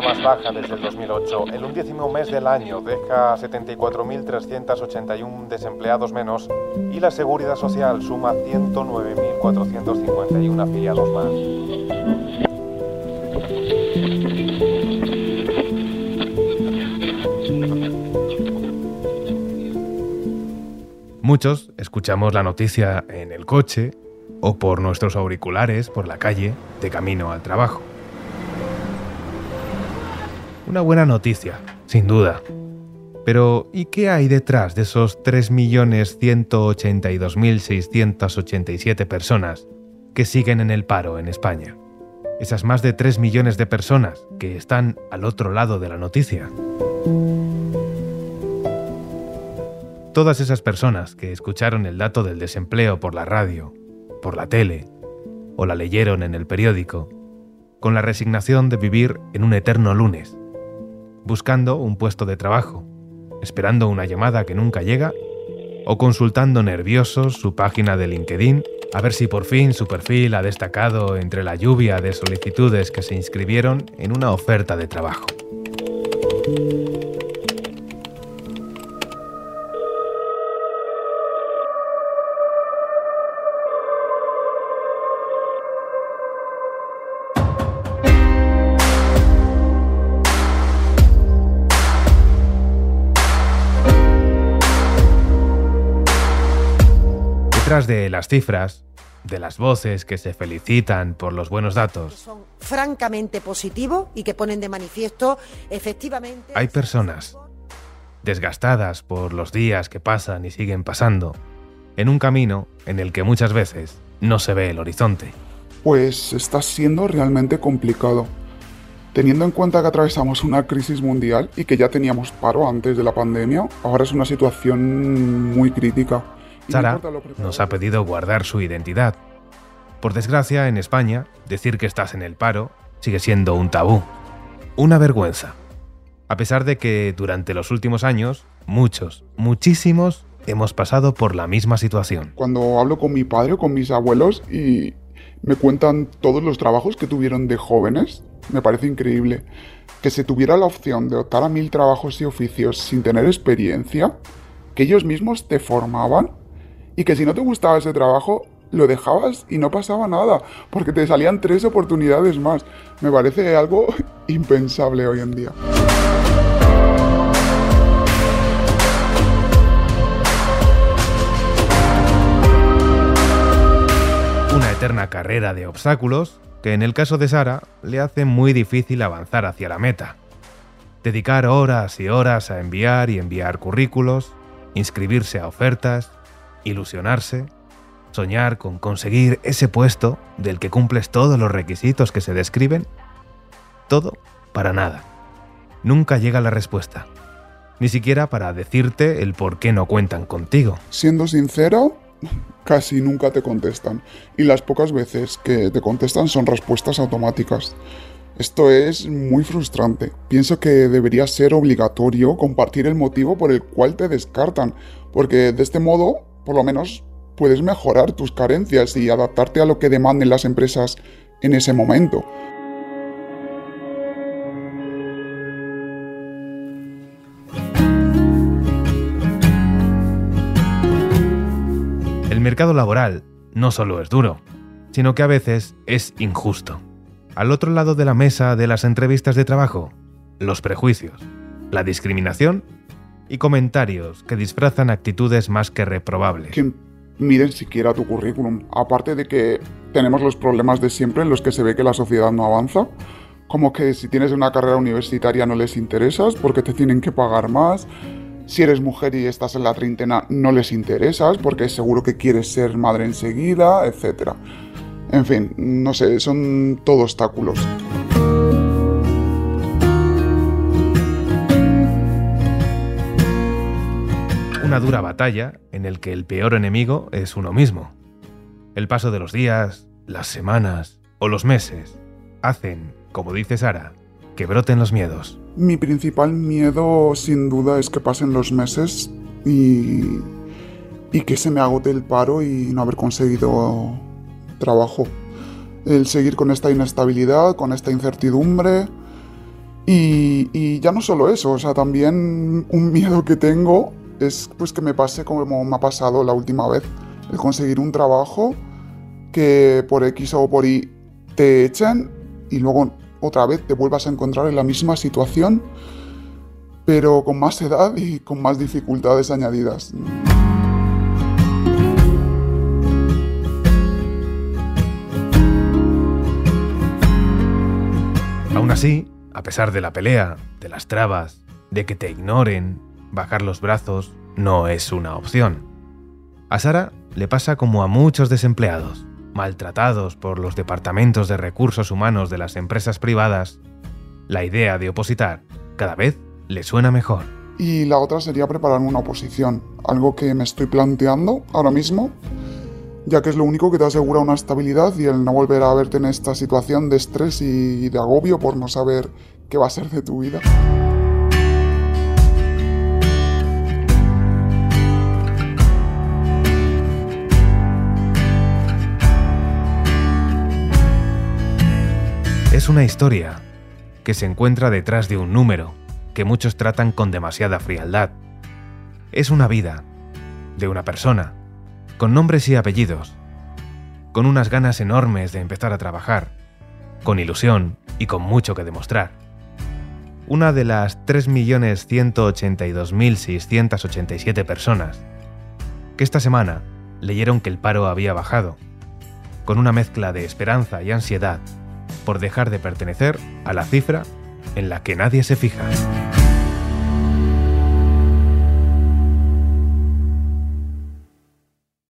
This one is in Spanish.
baja desde el 2008. El undécimo mes del año deja 74.381 desempleados menos y la Seguridad Social suma 109.451 afiliados más. Muchos escuchamos la noticia en el coche o por nuestros auriculares por la calle de camino al trabajo. Una buena noticia, sin duda. Pero ¿y qué hay detrás de esos 3.182.687 personas que siguen en el paro en España? Esas más de 3 millones de personas que están al otro lado de la noticia. Todas esas personas que escucharon el dato del desempleo por la radio, por la tele, o la leyeron en el periódico, con la resignación de vivir en un eterno lunes, buscando un puesto de trabajo, esperando una llamada que nunca llega, o consultando nerviosos su página de LinkedIn a ver si por fin su perfil ha destacado entre la lluvia de solicitudes que se inscribieron en una oferta de trabajo. Detrás de las cifras, de las voces que se felicitan por los buenos datos, son francamente positivos y que ponen de manifiesto efectivamente... hay personas desgastadas por los días que pasan y siguen pasando, en un camino en el que muchas veces no se ve el horizonte. Pues está siendo realmente complicado. Teniendo en cuenta que atravesamos una crisis mundial y que ya teníamos paro antes de la pandemia, ahora es una situación muy crítica. Sara nos ha pedido guardar su identidad. Por desgracia, en España, decir que estás en el paro sigue siendo un tabú, una vergüenza. A pesar de que durante los últimos años, muchos, muchísimos, hemos pasado por la misma situación. Cuando hablo con mi padre o con mis abuelos y me cuentan todos los trabajos que tuvieron de jóvenes, me parece increíble. Que se tuviera la opción de optar a mil trabajos y oficios sin tener experiencia, que ellos mismos te formaban y que si no te gustaba ese trabajo, lo dejabas y no pasaba nada, porque te salían tres oportunidades más. Me parece algo impensable hoy en día. Una eterna carrera de obstáculos que en el caso de Sara le hace muy difícil avanzar hacia la meta. Dedicar horas y horas a enviar y enviar currículos, inscribirse a ofertas, ilusionarse, soñar con conseguir ese puesto del que cumples todos los requisitos que se describen. Todo para nada. Nunca llega la respuesta. Ni siquiera para decirte el por qué no cuentan contigo. Siendo sincero, casi nunca te contestan. Y las pocas veces que te contestan son respuestas automáticas. Esto es muy frustrante. Pienso que debería ser obligatorio compartir el motivo por el cual te descartan, porque de este modo, por lo menos, puedes mejorar tus carencias y adaptarte a lo que demanden las empresas en ese momento. El mercado laboral no solo es duro, sino que a veces es injusto. Al otro lado de la mesa de las entrevistas de trabajo, los prejuicios, la discriminación y comentarios que disfrazan actitudes más que reprobables. que miren siquiera tu currículum. Aparte de que tenemos los problemas de siempre en los que se ve que la sociedad no avanza, como que si tienes una carrera universitaria no les interesas porque te tienen que pagar más. Si eres mujer y estás en la treintena no les interesas porque seguro que quieres ser madre enseguida, etc. En fin, no sé, son todo obstáculos. Una dura batalla en el que el peor enemigo es uno mismo. El paso de los días, las semanas o los meses hacen, como dice Sara, que broten los miedos. Mi principal miedo sin duda es que pasen los meses y, y que se me agote el paro y no haber conseguido trabajo. El seguir con esta inestabilidad, con esta incertidumbre Y, ya no solo eso, o sea, también un miedo que tengo es pues que me pase como me ha pasado la última vez, el conseguir un trabajo que por X o por Y te echan y luego otra vez te vuelvas a encontrar en la misma situación, pero con más edad y con más dificultades añadidas. Aún así, a pesar de la pelea, de las trabas, de que te ignoren, bajar los brazos no es una opción. A Sara le pasa como a muchos desempleados, maltratados por los departamentos de recursos humanos de las empresas privadas. La idea de opositar cada vez le suena mejor. Y la otra sería prepararme una oposición, algo que me estoy planteando ahora mismo ya que es lo único que te asegura una estabilidad y el no volver a verte en esta situación de estrés y de agobio por no saber qué va a ser de tu vida. Es una historia que se encuentra detrás de un número que muchos tratan con demasiada frialdad. Es una vida de una persona con nombres y apellidos, con unas ganas enormes de empezar a trabajar, con ilusión y con mucho que demostrar. Una de las 3.182.687 personas que esta semana leyeron que el paro había bajado, con una mezcla de esperanza y ansiedad por dejar de pertenecer a la cifra en la que nadie se fija.